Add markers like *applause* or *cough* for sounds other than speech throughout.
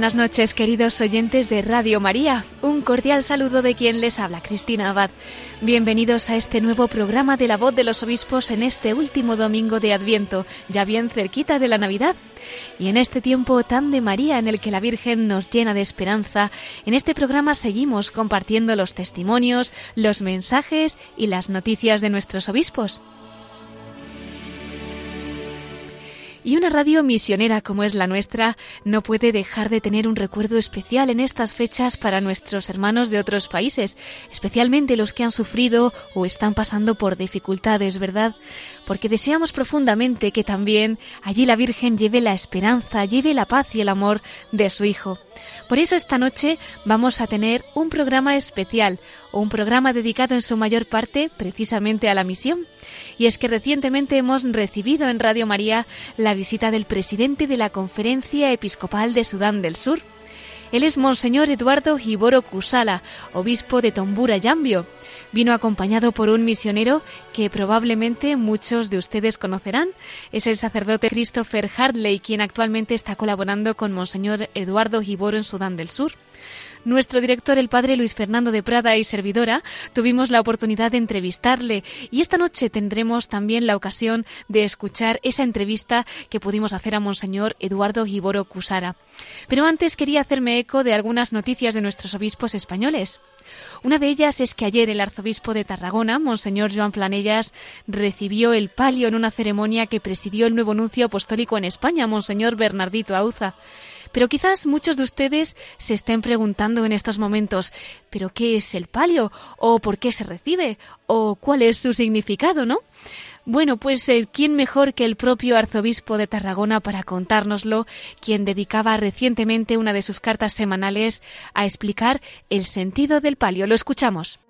Buenas noches, queridos oyentes de Radio María. Un cordial saludo de quien les habla, Cristina Abad. Bienvenidos a este nuevo programa de la voz de los obispos en este último domingo de Adviento, ya bien cerquita de la Navidad. Y en este tiempo tan de María en el que la Virgen nos llena de esperanza, en este programa seguimos compartiendo los testimonios, los mensajes y las noticias de nuestros obispos. Y una radio misionera como es la nuestra no puede dejar de tener un recuerdo especial en estas fechas para nuestros hermanos de otros países, especialmente los que han sufrido o están pasando por dificultades, ¿verdad? Porque deseamos profundamente que también allí la Virgen lleve la esperanza, lleve la paz y el amor de su Hijo. Por eso esta noche vamos a tener un programa especial, o un programa dedicado en su mayor parte precisamente a la misión. Y es que recientemente hemos recibido en Radio María la visita del presidente de la Conferencia Episcopal de Sudán del Sur. Él es Monseñor Eduardo Giboro Kusala, obispo de Tombura Yambio. Vino acompañado por un misionero que probablemente muchos de ustedes conocerán. Es el sacerdote Christopher Hartley, quien actualmente está colaborando con Monseñor Eduardo Giboro en Sudán del Sur nuestro director, el padre Luis Fernando de Prada y servidora, tuvimos la oportunidad de entrevistarle y esta noche tendremos también la ocasión de escuchar esa entrevista que pudimos hacer a Monseñor Eduardo Giboro Cusara. Pero antes quería hacerme eco de algunas noticias de nuestros obispos españoles. Una de ellas es que ayer el arzobispo de Tarragona, Monseñor Joan Planellas, recibió el palio en una ceremonia que presidió el nuevo nuncio apostólico en España, Monseñor Bernardito Auza. Pero quizás muchos de ustedes se estén preguntando en estos momentos, ¿pero qué es el palio? ¿O por qué se recibe? ¿O cuál es su significado, no? Bueno, pues eh, ¿quién mejor que el propio arzobispo de Tarragona para contárnoslo, quien dedicaba recientemente una de sus cartas semanales a explicar el sentido del palio? Lo escuchamos.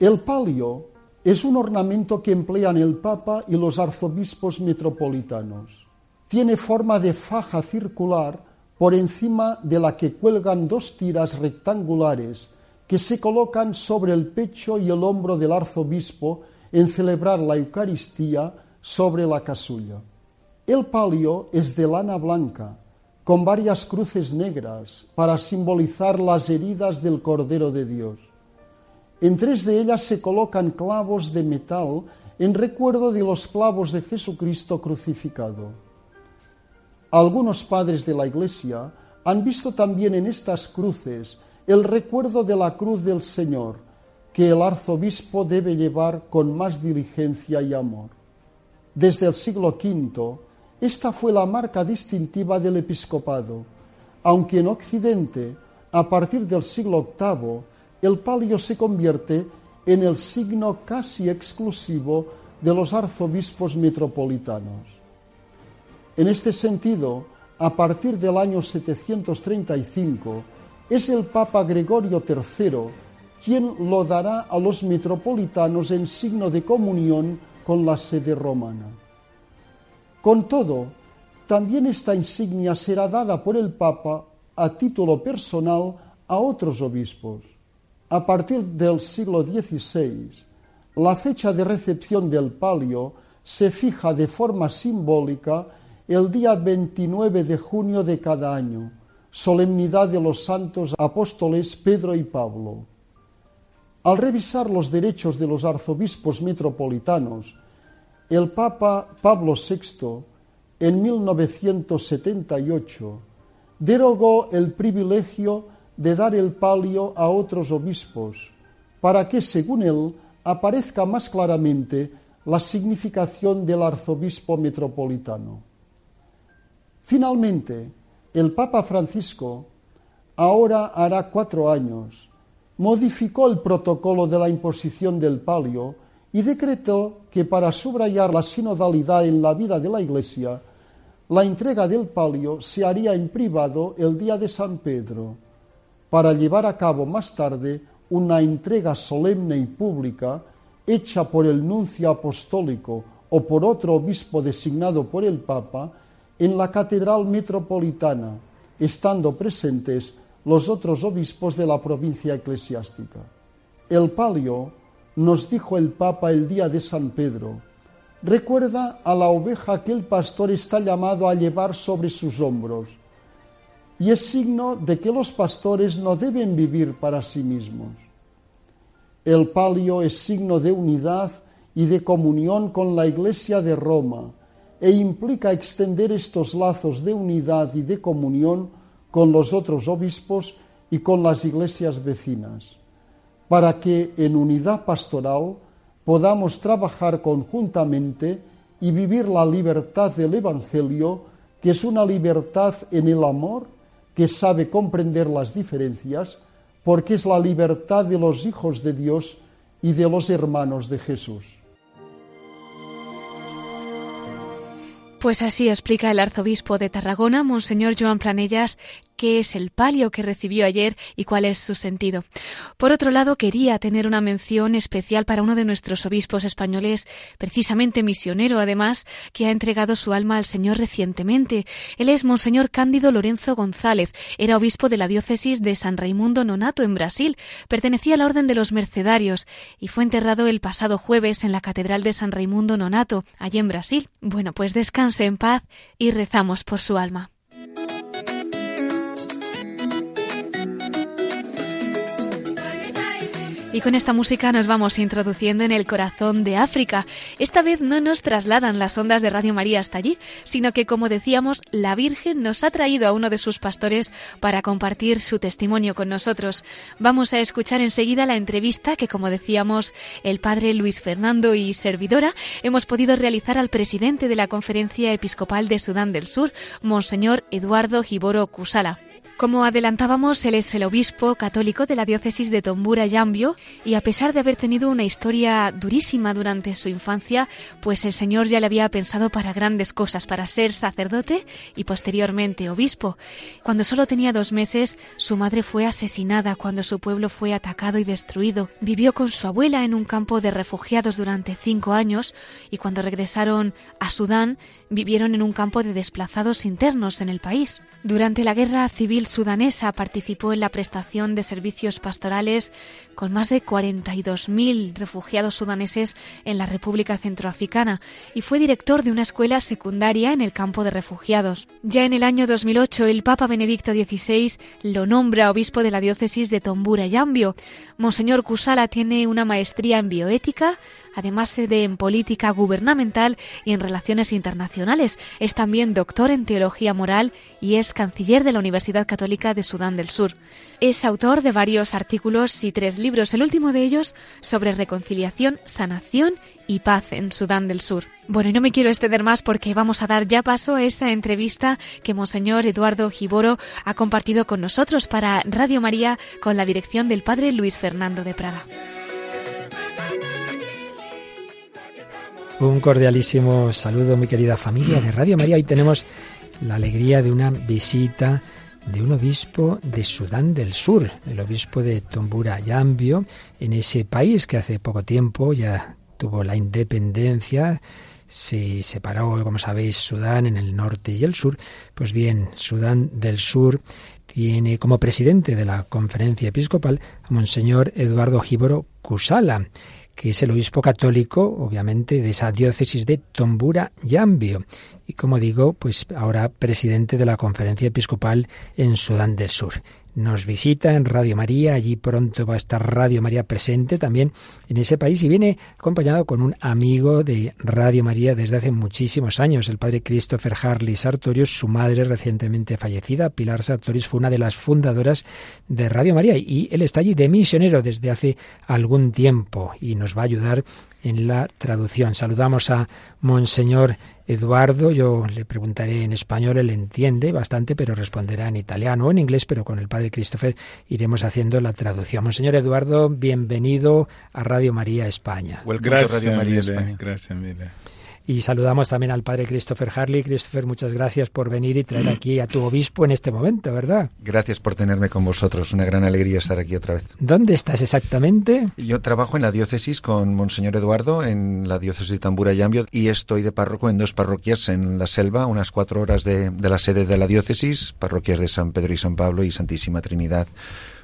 El palio es un ornamento que emplean el Papa y los arzobispos metropolitanos. Tiene forma de faja circular por encima de la que cuelgan dos tiras rectangulares que se colocan sobre el pecho y el hombro del arzobispo en celebrar la Eucaristía sobre la casulla. El palio es de lana blanca, con varias cruces negras para simbolizar las heridas del Cordero de Dios. En tres de ellas se colocan clavos de metal en recuerdo de los clavos de Jesucristo crucificado. Algunos padres de la Iglesia han visto también en estas cruces el recuerdo de la cruz del Señor, que el arzobispo debe llevar con más diligencia y amor. Desde el siglo V, esta fue la marca distintiva del episcopado, aunque en Occidente, a partir del siglo VIII, el palio se convierte en el signo casi exclusivo de los arzobispos metropolitanos. En este sentido, a partir del año 735, es el Papa Gregorio III quien lo dará a los metropolitanos en signo de comunión con la sede romana. Con todo, también esta insignia será dada por el Papa a título personal a otros obispos. A partir del siglo XVI, la fecha de recepción del palio se fija de forma simbólica el día 29 de junio de cada año, solemnidad de los santos apóstoles Pedro y Pablo. Al revisar los derechos de los arzobispos metropolitanos, el Papa Pablo VI, en 1978, derogó el privilegio de dar el palio a otros obispos, para que, según él, aparezca más claramente la significación del arzobispo metropolitano. Finalmente, el Papa Francisco, ahora hará cuatro años, modificó el protocolo de la imposición del palio y decretó que para subrayar la sinodalidad en la vida de la Iglesia, la entrega del palio se haría en privado el día de San Pedro, para llevar a cabo más tarde una entrega solemne y pública hecha por el nuncio apostólico o por otro obispo designado por el Papa en la Catedral Metropolitana, estando presentes los otros obispos de la provincia eclesiástica. El palio, nos dijo el Papa el día de San Pedro, recuerda a la oveja que el pastor está llamado a llevar sobre sus hombros, y es signo de que los pastores no deben vivir para sí mismos. El palio es signo de unidad y de comunión con la Iglesia de Roma e implica extender estos lazos de unidad y de comunión con los otros obispos y con las iglesias vecinas, para que en unidad pastoral podamos trabajar conjuntamente y vivir la libertad del Evangelio, que es una libertad en el amor, que sabe comprender las diferencias, porque es la libertad de los hijos de Dios y de los hermanos de Jesús. Pues así explica el arzobispo de Tarragona, Monseñor Joan Planellas, qué es el palio que recibió ayer y cuál es su sentido. Por otro lado, quería tener una mención especial para uno de nuestros obispos españoles, precisamente misionero además, que ha entregado su alma al Señor recientemente. Él es Monseñor Cándido Lorenzo González, era obispo de la diócesis de San Raimundo Nonato en Brasil, pertenecía a la Orden de los Mercedarios y fue enterrado el pasado jueves en la Catedral de San Raimundo Nonato, allí en Brasil. Bueno, pues descanse en paz y rezamos por su alma. Y con esta música nos vamos introduciendo en el corazón de África. Esta vez no nos trasladan las ondas de Radio María hasta allí, sino que, como decíamos, la Virgen nos ha traído a uno de sus pastores para compartir su testimonio con nosotros. Vamos a escuchar enseguida la entrevista que, como decíamos, el padre Luis Fernando y servidora hemos podido realizar al presidente de la Conferencia Episcopal de Sudán del Sur, Monseñor Eduardo Giboro Kusala. Como adelantábamos, él es el obispo católico de la diócesis de Tombura Yambio y a pesar de haber tenido una historia durísima durante su infancia, pues el Señor ya le había pensado para grandes cosas, para ser sacerdote y posteriormente obispo. Cuando solo tenía dos meses, su madre fue asesinada cuando su pueblo fue atacado y destruido. Vivió con su abuela en un campo de refugiados durante cinco años y cuando regresaron a Sudán, vivieron en un campo de desplazados internos en el país. Durante la guerra civil sudanesa participó en la prestación de servicios pastorales con más de 42.000 refugiados sudaneses en la República Centroafricana y fue director de una escuela secundaria en el campo de refugiados. Ya en el año 2008 el Papa Benedicto XVI lo nombra obispo de la diócesis de Tombura Yambio. Monseñor Kusala tiene una maestría en bioética, además de en política gubernamental y en relaciones internacionales. Es también doctor en teología moral y es canciller de la Universidad Católica de Sudán del Sur. Es autor de varios artículos y tres libros, el último de ellos sobre reconciliación, sanación y paz en Sudán del Sur. Bueno, no me quiero extender más porque vamos a dar ya paso a esa entrevista que Monseñor Eduardo Giboro ha compartido con nosotros para Radio María con la dirección del Padre Luis Fernando de Prada. Un cordialísimo saludo, mi querida familia de Radio María. Hoy tenemos la alegría de una visita de un obispo de Sudán del Sur, el obispo de Tombura Yambio, en ese país que hace poco tiempo ya tuvo la independencia, se separó, como sabéis, Sudán en el norte y el sur. Pues bien, Sudán del Sur tiene como presidente de la conferencia episcopal a Monseñor Eduardo Gíboro Cusala que es el obispo católico, obviamente, de esa diócesis de Tombura Yambio. Y como digo, pues ahora presidente de la conferencia episcopal en Sudán del Sur nos visita en Radio María. Allí pronto va a estar Radio María presente también en ese país y viene acompañado con un amigo de Radio María desde hace muchísimos años, el padre Christopher Harley Sartorius. Su madre recientemente fallecida, Pilar Sartorius, fue una de las fundadoras de Radio María y él está allí de misionero desde hace algún tiempo y nos va a ayudar en la traducción. Saludamos a Monseñor Eduardo, yo le preguntaré en español, él entiende bastante, pero responderá en italiano o en inglés, pero con el padre Christopher iremos haciendo la traducción. Monseñor Eduardo, bienvenido a Radio María España. Gracias, Radio María España. Gracias, Y saludamos también al padre Christopher Harley. Christopher, muchas gracias por venir y traer aquí a tu obispo en este momento, ¿verdad? Gracias por tenerme con vosotros. Una gran alegría estar aquí otra vez. ¿Dónde estás exactamente? Yo trabajo en la diócesis con Monseñor Eduardo, en la diócesis de Tambura y Ambio, y estoy de párroco en dos parroquias en la selva, unas cuatro horas de, de la sede de la diócesis, parroquias de San Pedro y San Pablo y Santísima Trinidad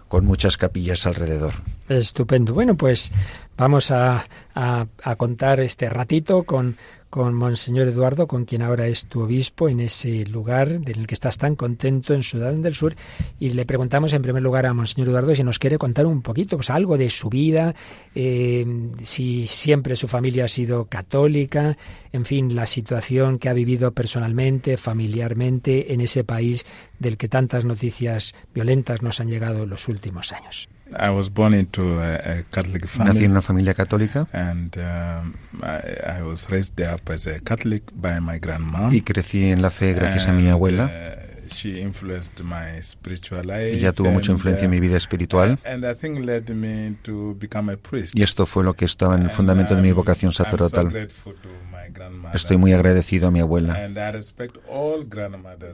con muchas capillas alrededor. Estupendo. Bueno, pues vamos a, a, a contar este ratito con con Monseñor Eduardo, con quien ahora es tu obispo, en ese lugar en el que estás tan contento en Sudán del Sur. Y le preguntamos en primer lugar a Monseñor Eduardo si nos quiere contar un poquito, pues algo de su vida, eh, si siempre su familia ha sido católica, en fin, la situación que ha vivido personalmente, familiarmente, en ese país del que tantas noticias violentas nos han llegado en los últimos años. I was born into a, a Catholic family. Nací en una familia católica. And um, I, I, was raised up as a Catholic by my grandma. Y crecí en la fe gracias and, a mi abuela. Uh, she influenced my spiritual life. Ella tuvo mucha influencia en mi vida espiritual. And I think led me to become a priest. Y esto fue lo que estaba en el fundamento de mi vocación sacerdotal. Estoy muy agradecido a mi abuela.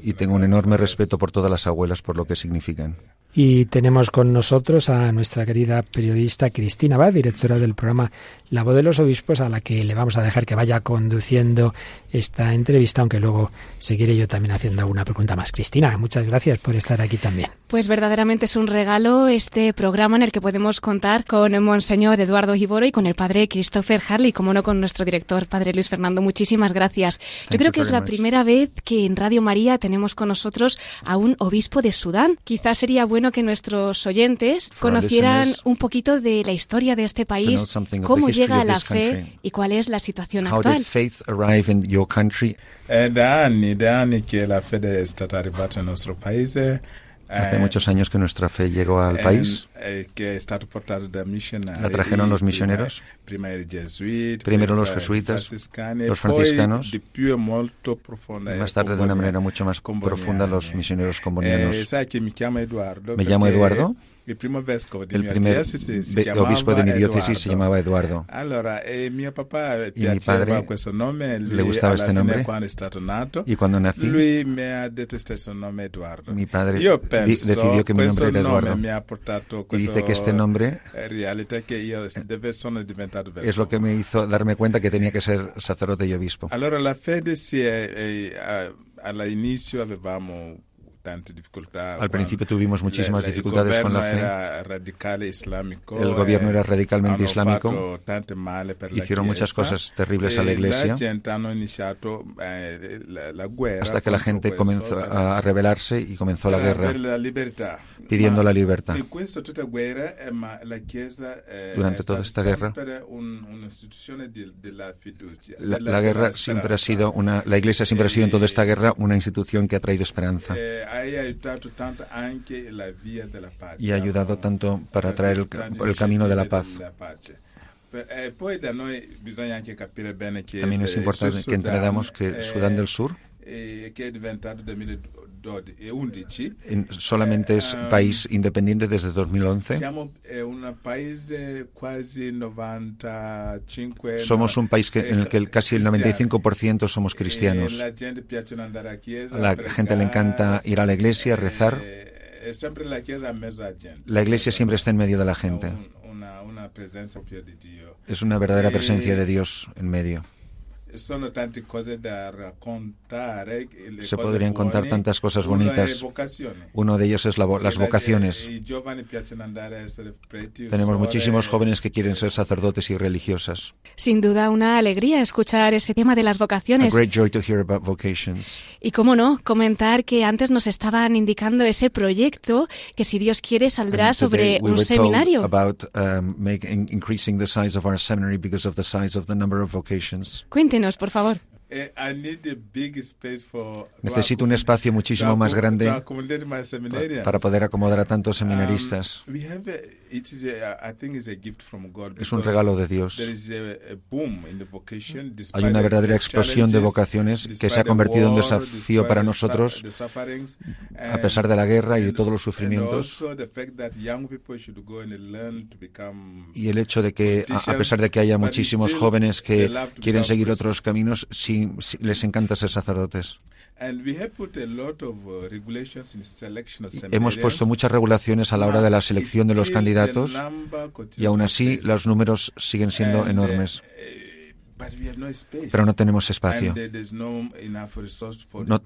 Y tengo un enorme respeto por todas las abuelas por lo que significan. Y tenemos con nosotros a nuestra querida periodista Cristina Bad, directora del programa La Voz de los Obispos, a la que le vamos a dejar que vaya conduciendo esta entrevista, aunque luego seguiré yo también haciendo alguna pregunta más. Cristina, muchas gracias por estar aquí también. Pues verdaderamente es un regalo este programa en el que podemos contar con el Monseñor Eduardo Giboro y con el padre Christopher Harley, como no con nuestro director, padre Luis Fernando. Muchísimas gracias. Yo creo que es la primera vez que en Radio María tenemos con nosotros a un obispo de Sudán. Quizás sería bueno que nuestros oyentes conocieran un poquito de la historia de este país, cómo llega la fe y cuál es la situación actual. Eh, che la è stata arrivata nel nostro paese. Hace muchos años que nuestra fe llegó al país. La trajeron los misioneros, primero los jesuitas, los franciscanos, y más tarde de una manera mucho más profunda los misioneros combonianos. Me llamo Eduardo. El primer obispo de mi diócesis se llamaba Eduardo. Y mi padre le gustaba este nombre. Y cuando nací, mi padre decidió que mi nombre era Eduardo. Y dice que este nombre es lo que me hizo darme cuenta que tenía que ser sacerdote y obispo. Allora la fede si all'inizio avevamo al principio tuvimos muchísimas dificultades con la fe. El gobierno era radicalmente islámico. Hicieron muchas cosas terribles a la iglesia. Hasta que la gente comenzó a rebelarse y comenzó la guerra pidiendo la libertad. Durante toda esta guerra, la, la guerra siempre ha sido una, la iglesia siempre ha sido en toda esta guerra una institución que ha traído esperanza y ha ayudado tanto para traer el, el camino de la paz. También es importante que entendamos que Sudán del Sur solamente es país independiente desde 2011. Somos un país que, en el que casi el 95% somos cristianos. A la gente le encanta ir a la iglesia, rezar. La iglesia siempre está en medio de la gente. Es una verdadera presencia de Dios en medio. Se podrían contar tantas cosas bonitas. Uno de ellos es la, las vocaciones. Tenemos muchísimos jóvenes que quieren ser sacerdotes y religiosas. Sin duda, una alegría escuchar ese tema de las vocaciones. Y cómo no, comentar que antes nos estaban indicando ese proyecto que, si Dios quiere, saldrá sobre un seminario. Cuéntenos, eh, espacio muchísimo to más accom- grande to accommodate my pa- seminarians. para poder acomodar a tantos seminaristas. Es un regalo de Dios. Hay una verdadera explosión de vocaciones que se ha convertido en desafío para nosotros a pesar de la guerra y de todos los sufrimientos. Y el hecho de que, a pesar de que haya muchísimos jóvenes que quieren seguir otros caminos, sí, les encanta ser sacerdotes. Uh, Hemos puesto muchas regulaciones a la hora de la selección de los candidatos y aún así los números siguen siendo uh, enormes. space. Pero no tenemos espacio. Uh, no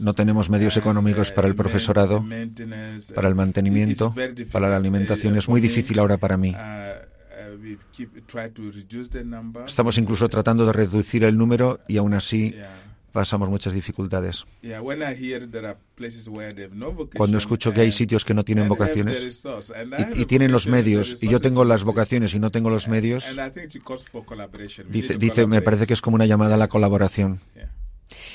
No- tenemos medios económicos para el profesorado, para el mantenimiento, para la alimentación. Es muy difícil ahora para mí. Estamos incluso tratando de reducir el número y aún así pasamos muchas dificultades. Yeah, when I hear there are places where they have no vocation, Cuando escucho que hay and- sitios que no tienen and have the vocaciones resource, and I y, have y tienen los vocation and the medios y yo tengo las vocaciones y no tengo los medios, dice, dice me parece que es como una llamada a la colaboración.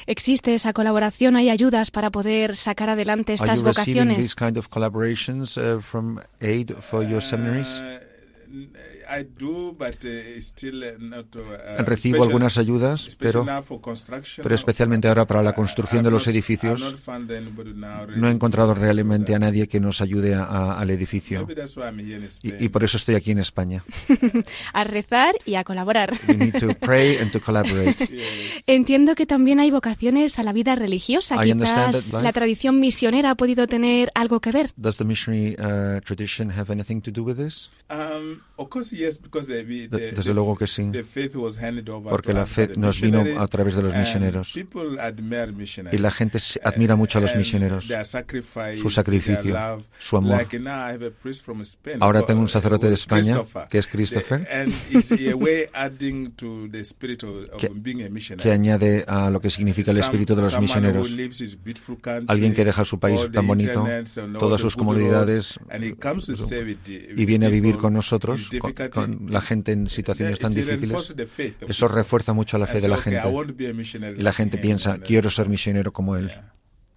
¿Existe esa colaboración? ¿Hay ayudas para poder sacar adelante estas vocaciones? I do, but uh, still uh, not. Uh, Recibo special- algunas ayudas, pero, especially now for construction pero of- especialmente ahora para la I- construcción de los edificios, no he encontrado realmente a nadie que nos ayude a- a- al edificio. Maybe that's why I'm here in Spain. Y, y por eso estoy aquí en España. *laughs* A rezar y a colaborar. We need to pray and to collaborate. *laughs* Yes. Entiendo que también hay vocaciones a la vida religiosa. I Quizás la tradición misionera ha podido tener algo que ver. Does the missionary uh, tradition have anything to do with this? Um, of course, yes, because the, we- De- the- desde luego que sí. the faith was handed over Porque la fe nos vino a través de los misioneros. Y la gente admira mucho a los misioneros, su sacrificio, su amor. Ahora uh, tengo un sacerdote de España, que es Christopher. Que- añade a lo que significa el espíritu de los misioneros. Alguien que deja su país tan bonito, todas sus the- with y viene a vivir con in con, la gente en situaciones It- tan difíciles. Eso refuerza mucho la fe de la say, "Okay, I gente. Y la gente him", piensa, quiero ser misionero como él.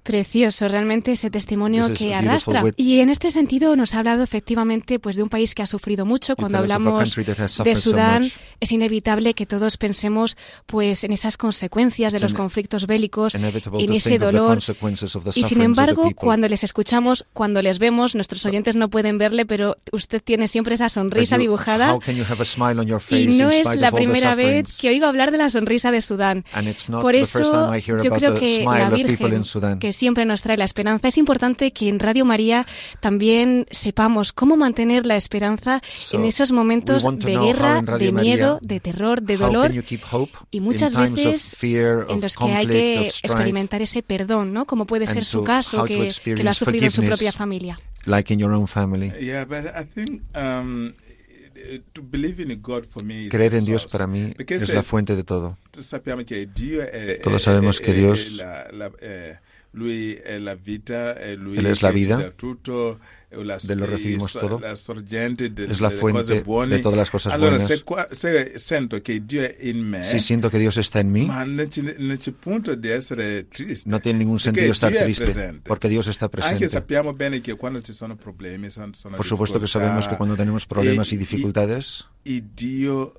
Precioso, realmente ese testimonio que arrastra. Y en este sentido nos ha hablado efectivamente pues de un país que ha sufrido mucho. Cuando hablamos de so Sudán, es inevitable que todos pensemos pues en esas consecuencias de It's los conflictos bélicos, en ese dolor. Y sin embargo, cuando les escuchamos, cuando les vemos, nuestros oyentes no pueden verle, pero usted tiene siempre esa sonrisa you- dibujada. Y no es la primera vez que oigo hablar de la sonrisa de Sudán. Por eso yo creo que la Virgen, Sudan. Que siempre nos trae la esperanza, es importante que en Radio María también sepamos cómo mantener la esperanza So, en esos momentos de know how guerra, de María, miedo, de terror, de dolor y muchas veces of fear, en los que hay que experimentar ese perdón, ¿no? Como puede ser su to- caso, que, que lo ha sufrido en su propia familia. like in your own family? Yeah, but I think um, to believe in God for me is Creer en Dios para mí Because, es la fuente de todo. Todos sabemos que Dios- la, la, eh, lui è la è lui Él es la vida, dà tutto, è la, de lo recibimos todo, es la fuente de todas las cosas buenas. Si siento que Dios está en mí, no tiene ningún sentido estar triste, porque Dios está presente. Por supuesto que sabemos que cuando tenemos problemas y dificultades. Dios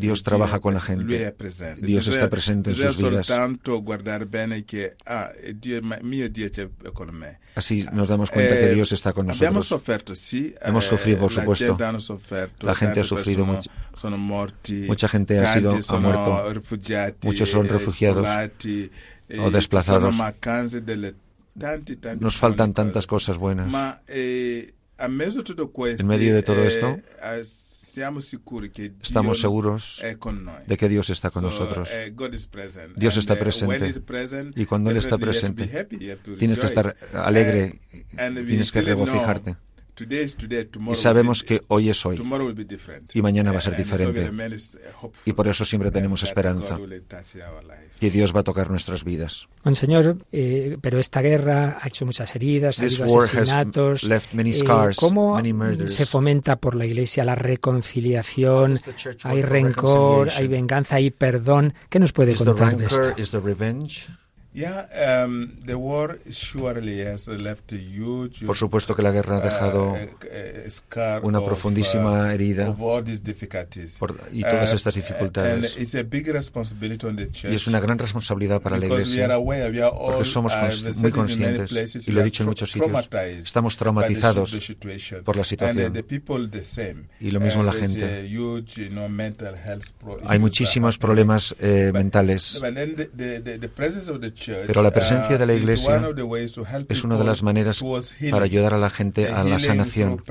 Dio trabaja con la gente. Dios está presente en sus vidas. Así nos damos cuenta que Eh, Dios está con nosotros. sofferto, sì. Hemos eh, sufrido, por la supuesto. La gente ha sufrido mucho. Mucha gente ha sido- ha muerto. Muchos son eh, refugiados eh, o desplazados. Nos faltan tantas cosas buenas. Eh, En medio de todo eh, esto, Estamos seguros de que Dios está con So, nosotros. eh. Dios está eh, presente. Y cuando Él está presente, Tienes que estar alegre, tienes que regocijarte. Y sabemos que hoy es hoy y mañana va a ser diferente. Y por eso siempre tenemos esperanza que Dios va a tocar nuestras vidas. Monseñor, eh, pero esta guerra ha hecho muchas heridas, ha habido asesinatos. Eh, ¿Cómo se fomenta por la Iglesia la reconciliación? ¿Hay rencor, hay venganza, hay perdón? ¿Qué nos puede contar de esto? Por supuesto que la guerra ha dejado uh, una profundísima uh, herida y todas uh, estas dificultades. Y es una gran responsabilidad para la Iglesia, porque somos muy conscientes, y lo he dicho en muchos sitios, estamos traumatizados por la situación. Y lo mismo la gente. Hay muchísimos problemas eh, mentales. Pero la presencia de la Iglesia es una de las maneras para ayudar a la gente a la sanación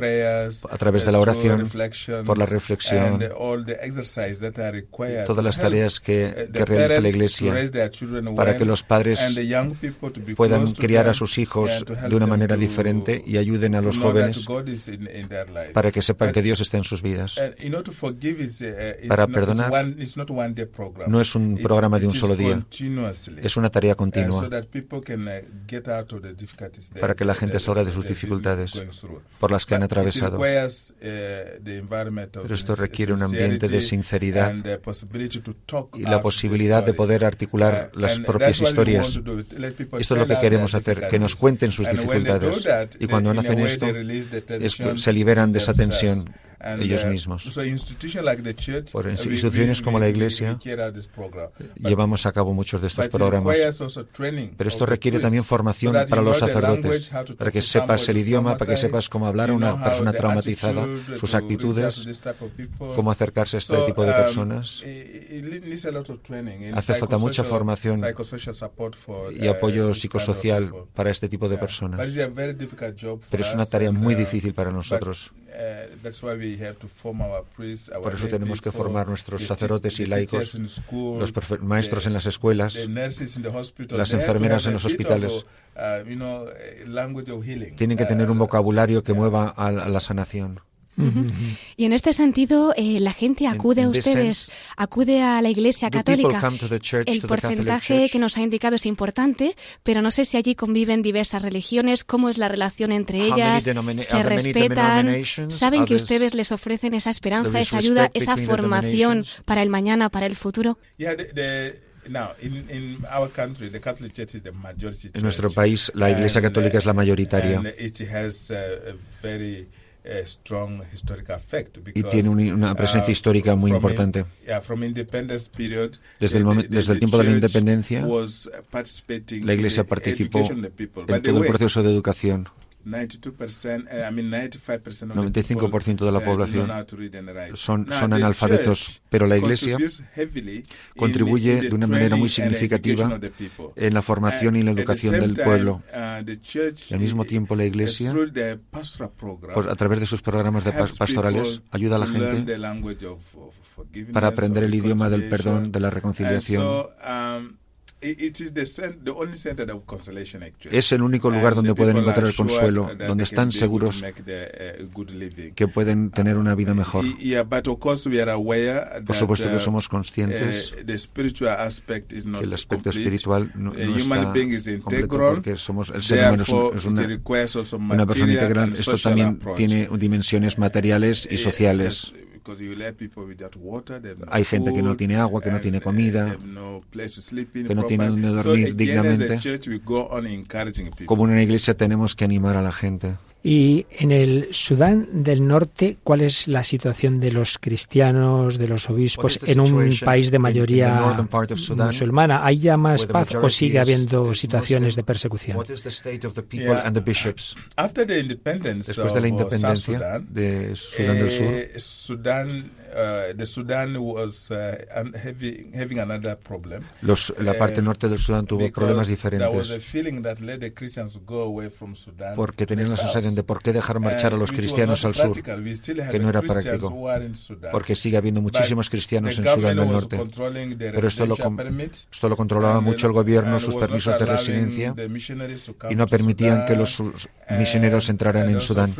a través de la oración, por la reflexión, todas las tareas que, que realiza la Iglesia para que los padres puedan criar a sus hijos de una manera diferente y ayuden a los jóvenes para que sepan que Dios está en sus vidas. Para perdonar no es un programa de un solo día, es una tarea continua para que la gente salga de sus dificultades por las que han atravesado. Pero esto requiere un ambiente de sinceridad y la posibilidad de poder articular las propias historias. Esto es lo que queremos hacer, que nos cuenten sus dificultades. Y cuando hacen esto, se liberan de esa tensión ellos mismos. Por instituciones como la Iglesia llevamos a cabo muchos de estos programas. Pero esto requiere también formación para los sacerdotes, para que sepas el idioma, para que sepas cómo hablar a una persona traumatizada, sus actitudes, cómo acercarse a este tipo de um, personas. Hace falta mucha formación y uh, apoyo psicosocial para este tipo de personas. Pero es una tarea muy uh, difícil para nosotros. Por eso tenemos que formar nuestros sacerdotes y laicos, los maestros en las escuelas, las enfermeras en los hospitales. Uh, Tienen que tener un vocabulario que mueva a la sanación. Y en este sentido, eh, la gente acude a ustedes, acude a la Iglesia Católica. El porcentaje que nos ha indicado es importante, pero no sé si allí conviven diversas religiones, cómo es la relación entre ellas, se respetan, saben que ustedes les ofrecen esa esperanza, esa ayuda, esa formación para el mañana, para el futuro. En nuestro país, la Iglesia Católica es la mayoritaria y tiene una presencia uh, histórica muy importante. Desde el, desde el tiempo de la independencia, la Iglesia participó en todo el proceso de educación. 95% de la población son, son analfabetos, pero la Iglesia contribuye de una manera muy significativa en la formación y la educación del pueblo. Uh, y al mismo tiempo la Iglesia, pues, a través de sus programas de pastorales, ayuda a la gente para aprender el idioma del perdón, de la reconciliación. Es el único lugar donde pueden encontrar el consuelo, donde están seguros uh, que pueden tener una vida mejor. Por supuesto que uh, somos conscientes uh, que el aspecto espiritual no, está completo porque somos, el ser humano es, una, una persona integral. Esto también tiene dimensiones materiales y sociales. Hay gente que no tiene agua, que no tiene comida, que no tiene donde dormir dignamente. Como en una iglesia tenemos que animar a la gente. Y en el Sudán del Norte, ¿cuál es la situación de los cristianos, de los obispos, en un país de mayoría musulmana? ¿Hay ya más paz o sigue habiendo situaciones de persecución? Después de la independencia de Sudán del Sur, uh, the Sudan was uh, having, having another problem. Los- la parte norte del Sudán tuvo problemas diferentes a feeling that let the Christians go away from Sudan porque tenían south. sensación de por qué dejar marchar a los cristianos al sur, que no era Christians práctico, porque sigue habiendo But muchísimos cristianos the en Sudán del Norte. Pero esto lo, esto lo controlaba and, mucho el uh, gobierno, sus permisos de residencia, y no permitían que los misioneros entraran en Sudán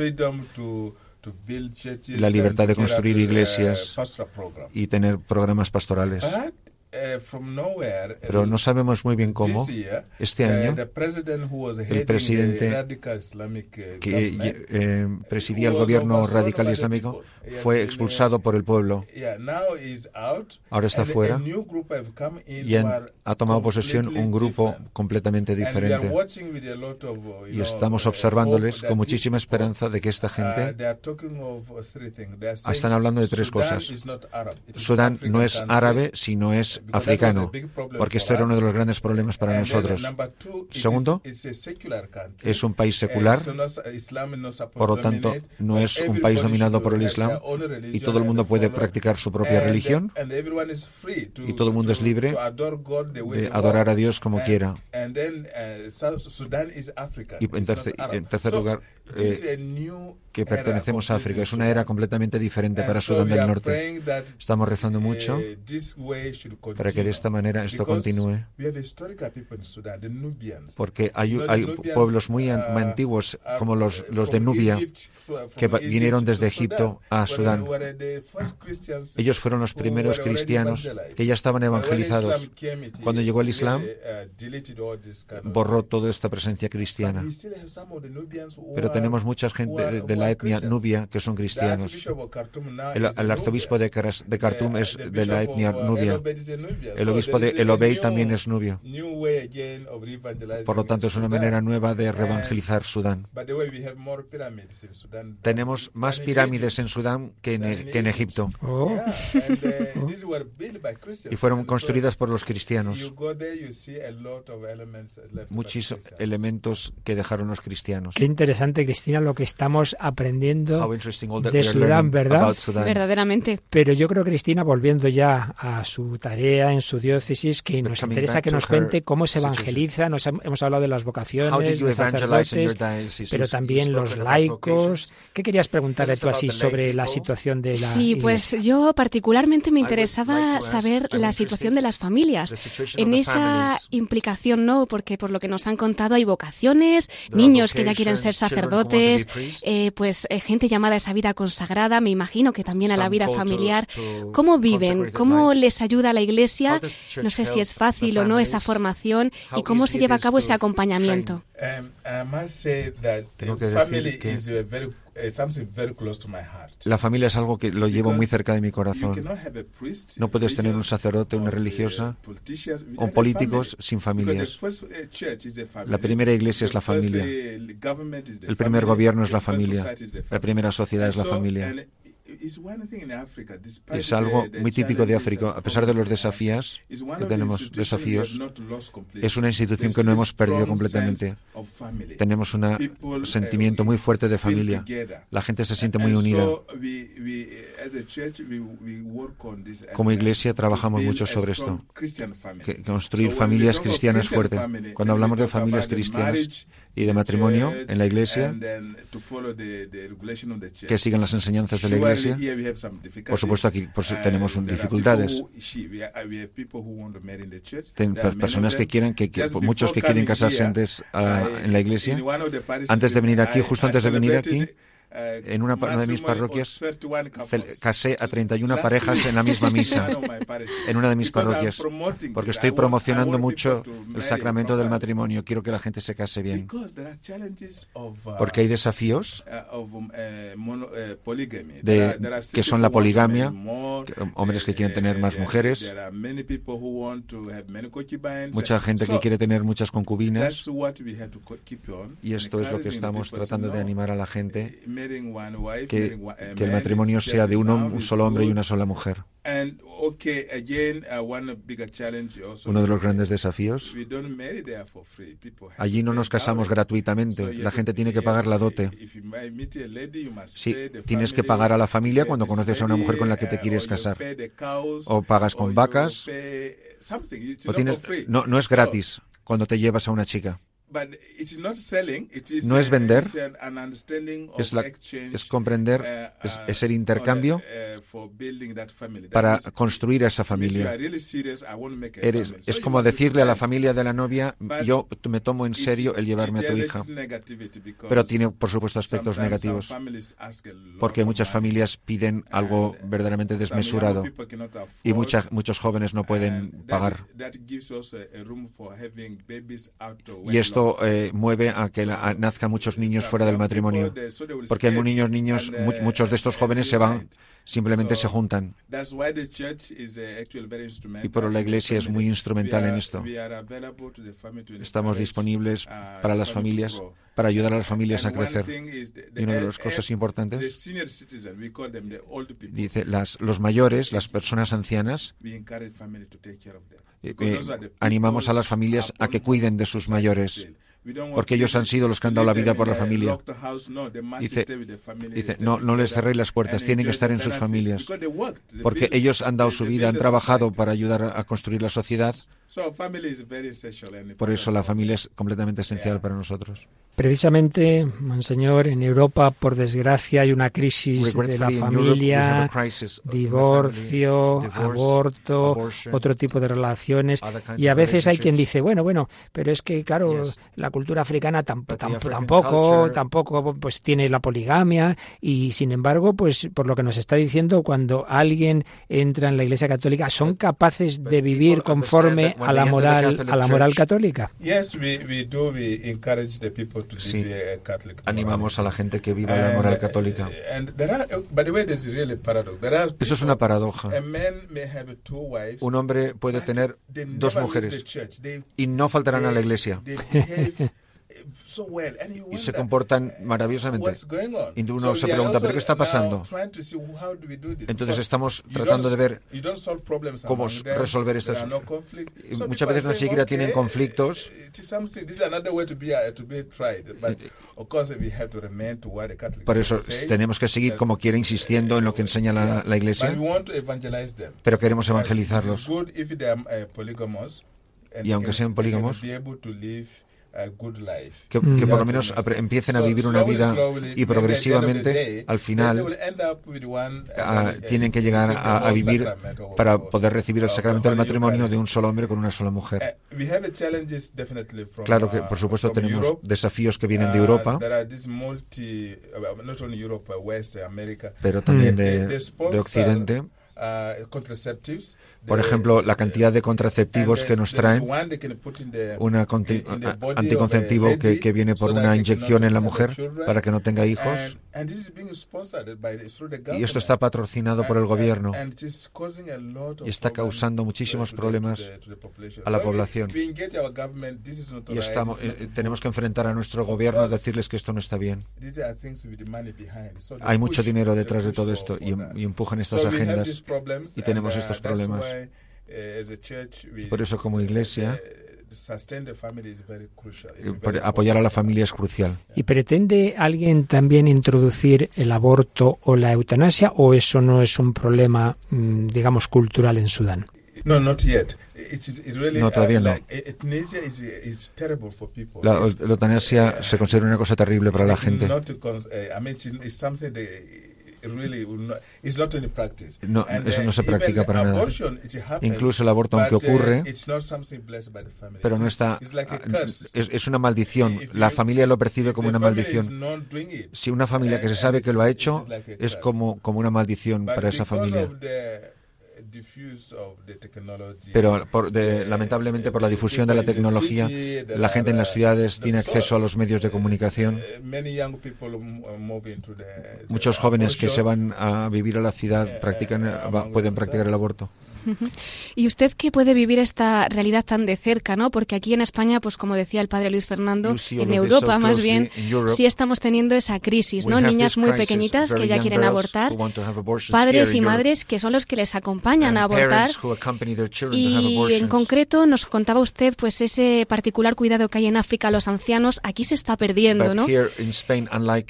la libertad de construir uh, iglesias y tener programas pastorales. Pero no sabemos muy bien cómo. Este uh, año, the president who was heading presidente the radical Islamic, uh, que eh, presidía el was gobierno radical islámico, fue expulsado por el pueblo Ahora está fuera y han- ha tomado posesión un grupo completamente diferente. uh, Y estamos uh, observándoles con muchísima esperanza de que esta uh, gente saying están hablando de tres cosas. Sudán no es árabe, sino es Because that was a africano, porque esto era uno de los grandes problemas para nosotros. Segundo, es un país Eh, secular, por lo to tanto, no es un país dominado por el Islam y todo el mundo puede practicar su propia religión y todo el mundo es libre to adore God the way de adorar a. Dios como quiera. African, Y en tercer- en tercer lugar, eh, que pertenecemos a África. Es una era completamente diferente para Sudán del Norte. Estamos rezando eh, mucho para que de esta manera esto continúe, porque hay, hay pueblos muy uh, antiguos como los, los de Nubia que vinieron desde Egipto a Sudán. Ellos fueron los primeros cristianos que ya estaban evangelizados. Cuando llegó el Islam, uh, Borró toda esta presencia cristiana. Pero tenemos mucha gente de, la are etnia Christians. nubia que son The cristianos. El, el arzobispo Nubian. de, de Khartoum The- es de la bishop etnia of, nubia. El obispo de is a El Obey new- también es nubio. Por lo tanto, es una Sudan. manera nueva de reevangelizar Sudán. By the way, we have more pyramids in Sudan than- Tenemos más pirámides Egypt. en Sudán que en, E- que en Egipto. Oh, Yeah, and, these were built by Christians. Y fueron construidas por los cristianos. Muchos Christians. elementos que dejaron los cristianos. qué interesante, Cristina, lo que estamos aprendiendo de Sudán, ¿verdad? Verdaderamente. Pero yo creo, Cristina, volviendo ya a su tarea en su diócesis, que nos interesa back que to nos cuente cómo se evangeliza. Nos hem- hemos hablado de las vocaciones, de evangelize in your sacerdotes, diocese? pero también los laicos. ¿Qué querías preguntarle tú así about the lay sobre la situación de la Sí, pues Iglesia? yo particularmente me interesaba like to ask, saber la situación de las familias. the situation En of the esa families. implicación, ¿no? Porque por lo que nos han contado hay vocaciones, niños que ya quieren ser vocations, sacerdotes, eh, pues eh, gente llamada a esa vida consagrada, me imagino que también a la vida familiar. ¿Cómo viven? ¿Cómo les ayuda la Iglesia? No sé si es fácil o no esa formación y cómo se lleva a cabo ese acompañamiento. Um, that Tengo que decir que- is very, something very close to my heart. La familia es algo que lo llevo muy cerca de mi you corazón. cannot have a priest, No puedes tener un sacerdote, una or, religiosa o políticos sin familias. the first, church is the family. La primera iglesia es The la first, familia. government is the El primer family. gobierno es The la first familia. society is the La family. primera sociedad es la familia. Es algo muy típico de África. A pesar de los desafíos que tenemos, desafíos, es una institución que no hemos perdido completamente. Tenemos un People, sentimiento uh, muy fuerte de familia. La gente se siente muy unida. Como iglesia trabajamos mucho sobre esto. Que- construir familias cristianas family, Cuando hablamos de familias cristianas y de matrimonio en la iglesia, que sigan las enseñanzas de la iglesia. Por supuesto, aquí Uh, tenemos dificultades. Ten- personas que quieren que, muchos que quieren casarse antes ah, en la iglesia antes de venir aquí, justo antes de venir aquí, en una, una de mis parroquias 31 cel- couples. casé a 31 Last parejas en la misma misa. *laughs* En una de mis parroquias porque estoy promocionando mucho el sacramento del matrimonio. Quiero que la gente se case bien. Uh, porque hay desafíos uh, um, uh, polygamy. de- que son la poligamia, que- hombres que quieren tener más mujeres. Mucha gente que quiere tener muchas concubinas. y esto es lo que estamos tratando de animar a la gente. eh, que, que el matrimonio sea de un, un solo hombre y una sola mujer. Uno de los grandes desafíos. Allí no nos casamos gratuitamente. La gente tiene que pagar la dote. Sí, tienes que pagar a la familia cuando conoces a una mujer con la que te quieres casar. O pagas con vacas. O tienes, no, no es gratis cuando te llevas a una chica. No es vender, Es, la- es comprender, uh, es, es el intercambio para construir esa familia. Eres, es como decirle a la familia de la novia, yo me tomo en serio el llevarme a tu hija. Pero tiene, por supuesto, aspectos negativos, porque muchas familias piden algo verdaderamente desmesurado y mucha- muchos jóvenes no pueden pagar. Y esto eh, mueve a que la- a- nazcan muchos niños fuera del matrimonio, porque hay niños, niños, mu- muchos de estos jóvenes se van, simplemente se juntan. Y por la iglesia es muy instrumental en esto. Estamos disponibles para las familias, para ayudar a las familias a crecer. Y una de las cosas importantes, dice, las, los mayores, las personas ancianas, eh, eh, animamos a las familias a que cuiden de sus mayores, porque ellos han sido los que han dado la vida por la familia. Dice, dice no, no les cerréis las puertas, tienen que estar en sus familias, porque ellos han dado su vida, han trabajado para ayudar a a construir la sociedad, por eso la familia es completamente esencial para nosotros. Precisamente, Monseñor, en Europa, por desgracia, hay una crisis de la familia, divorcio, aborto, otro tipo de relaciones. Y a veces hay quien dice, bueno, bueno, pero es que, claro, la cultura africana tamp- tamp- tampoco, tampoco pues tiene la poligamia y, sin embargo, pues por lo que nos está diciendo, cuando alguien entra en la Iglesia Católica, son capaces de vivir conforme a la moral, a la moral católica. Yes, we, we do. We encourage the people to Sí. Animamos a la gente que viva la And, moral católica. And there are, by the way, there's really a paradox. There are Eso es una paradoja. Un hombre puede tener dos mujeres y no faltarán a la iglesia y se comportan maravillosamente. Y uno se pregunta, ¿pero qué está pasando? Entonces estamos tratando de ver cómo resolver estos- no muchas veces saying, siquiera tienen conflictos. Por eso tenemos que seguir, como quiera, insistiendo en lo que enseña la, la Iglesia, pero queremos evangelizarlos. Uh, Y aunque sean polígamos, a. Que, Mm. que por lo menos empiecen a vivir una vida y progresivamente, al final, with one, ah, uh, tienen que llegar a, a vivir para poder recibir el sacramento del matrimonio de un solo hombre con una sola mujer. Uh, we have challenges definitely from, Claro que, uh, por supuesto, tenemos Europe. desafíos que vienen de Uh, Europa, there are these multi, uh, not only Europe, uh, West America, pero también They- de, de Occidente. Uh. Por ejemplo, la cantidad de contraceptivos que nos traen, of anticonceptivo que, que viene por una inyección en la mujer para que no tenga hijos. And, and this is being sponsored by the, through the Y esto government. está patrocinado por el And- gobierno and it is causing a lot of y está problems causando to- muchísimos problemas a la población. y estamos, eh, tenemos que enfrentar a nuestro gobierno a decirles que esto no está bien. Hay mucho dinero detrás de todo esto y, that. y empujan estas agendas. y tenemos uh, estos problemas. uh, Por eso, como iglesia, sustain the family is very crucial. It's Eh, Apoyar a la familia es crucial. ¿Y pretende alguien también introducir el aborto o la eutanasia o eso no es un problema, mm, digamos, cultural en Sudán? No, not yet. It is it really, No, todavía uh, no. like, e- euthanasia is, is terrible for people. La, la eutanasia se considera una cosa terrible para la gente. Really not, it's not practice. No, And, eso uh, no se practica para nada. happens, Incluso el aborto, aunque uh, ocurre, pero no está. like ah, curse. Es, es una maldición. If La you- familia lo percibe como una maldición. it, Si una familia que se uh, sabe que lo ha it's- hecho it's like a es curse. como, como una maldición But para esa familia. the diffuse of the technology, Pero por de- eh, lamentablemente por la the difusión de la tecnología, la gente en las ciudades tiene so, acceso a los medios de uh, comunicación. uh, Muchos jóvenes que se van a vivir a la ciudad Eh, practican, eh, pueden practicar el aborto. Y usted que puede vivir esta realidad tan de cerca, ¿no? Porque aquí en España, pues como decía el padre Luis Fernando, en Europa más bien, sí estamos teniendo esa crisis, ¿no? Niñas muy pequeñitas que ya quieren abortar, padres y madres que son los que les acompañan a abortar. Y en concreto nos contaba usted, pues ese particular cuidado que hay en África a los ancianos, aquí se está perdiendo, ¿no?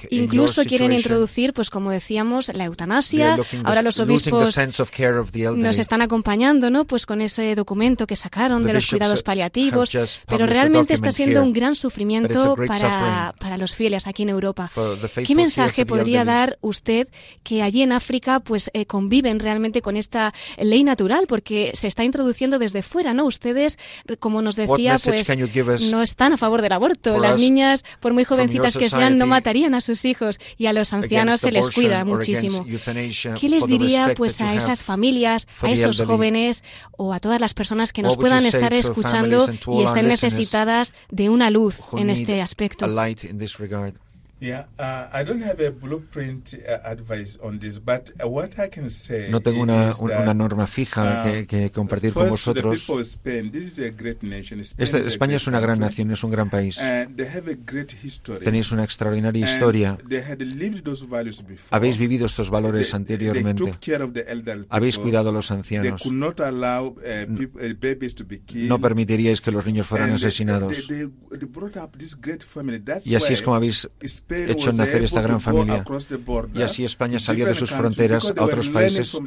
Incluso quieren introducir, pues como decíamos, la eutanasia. Ahora los obispos nos están acompañando, ¿no? Pues con ese documento que sacaron de los cuidados paliativos, pero realmente está siendo un gran sufrimiento para, para los fieles aquí en Europa. ¿Qué mensaje podría dar usted que allí en África pues eh, conviven realmente con esta ley natural? Porque se está introduciendo desde fuera, ¿no? Ustedes, como nos decía, pues no están a favor del aborto. Las niñas, por muy jovencitas que sean, no matarían a sus hijos y a los ancianos se les cuida muchísimo. ¿Qué les diría pues a esas familias, a esos jóvenes o a todas las personas que nos puedan estar escuchando y estén necesitadas de una luz en este aspecto? No tengo una, una norma fija uh, que, que, compartir con vosotros. Este, España es una gran nación, es un gran país. Tenéis una extraordinaria historia. Habéis vivido estos valores anteriormente. Habéis cuidado a los ancianos. No permitiríais que los niños fueran asesinados. Y así es como habéis hecho nacer esta gran familia. Y así España salió de sus fronteras a otros países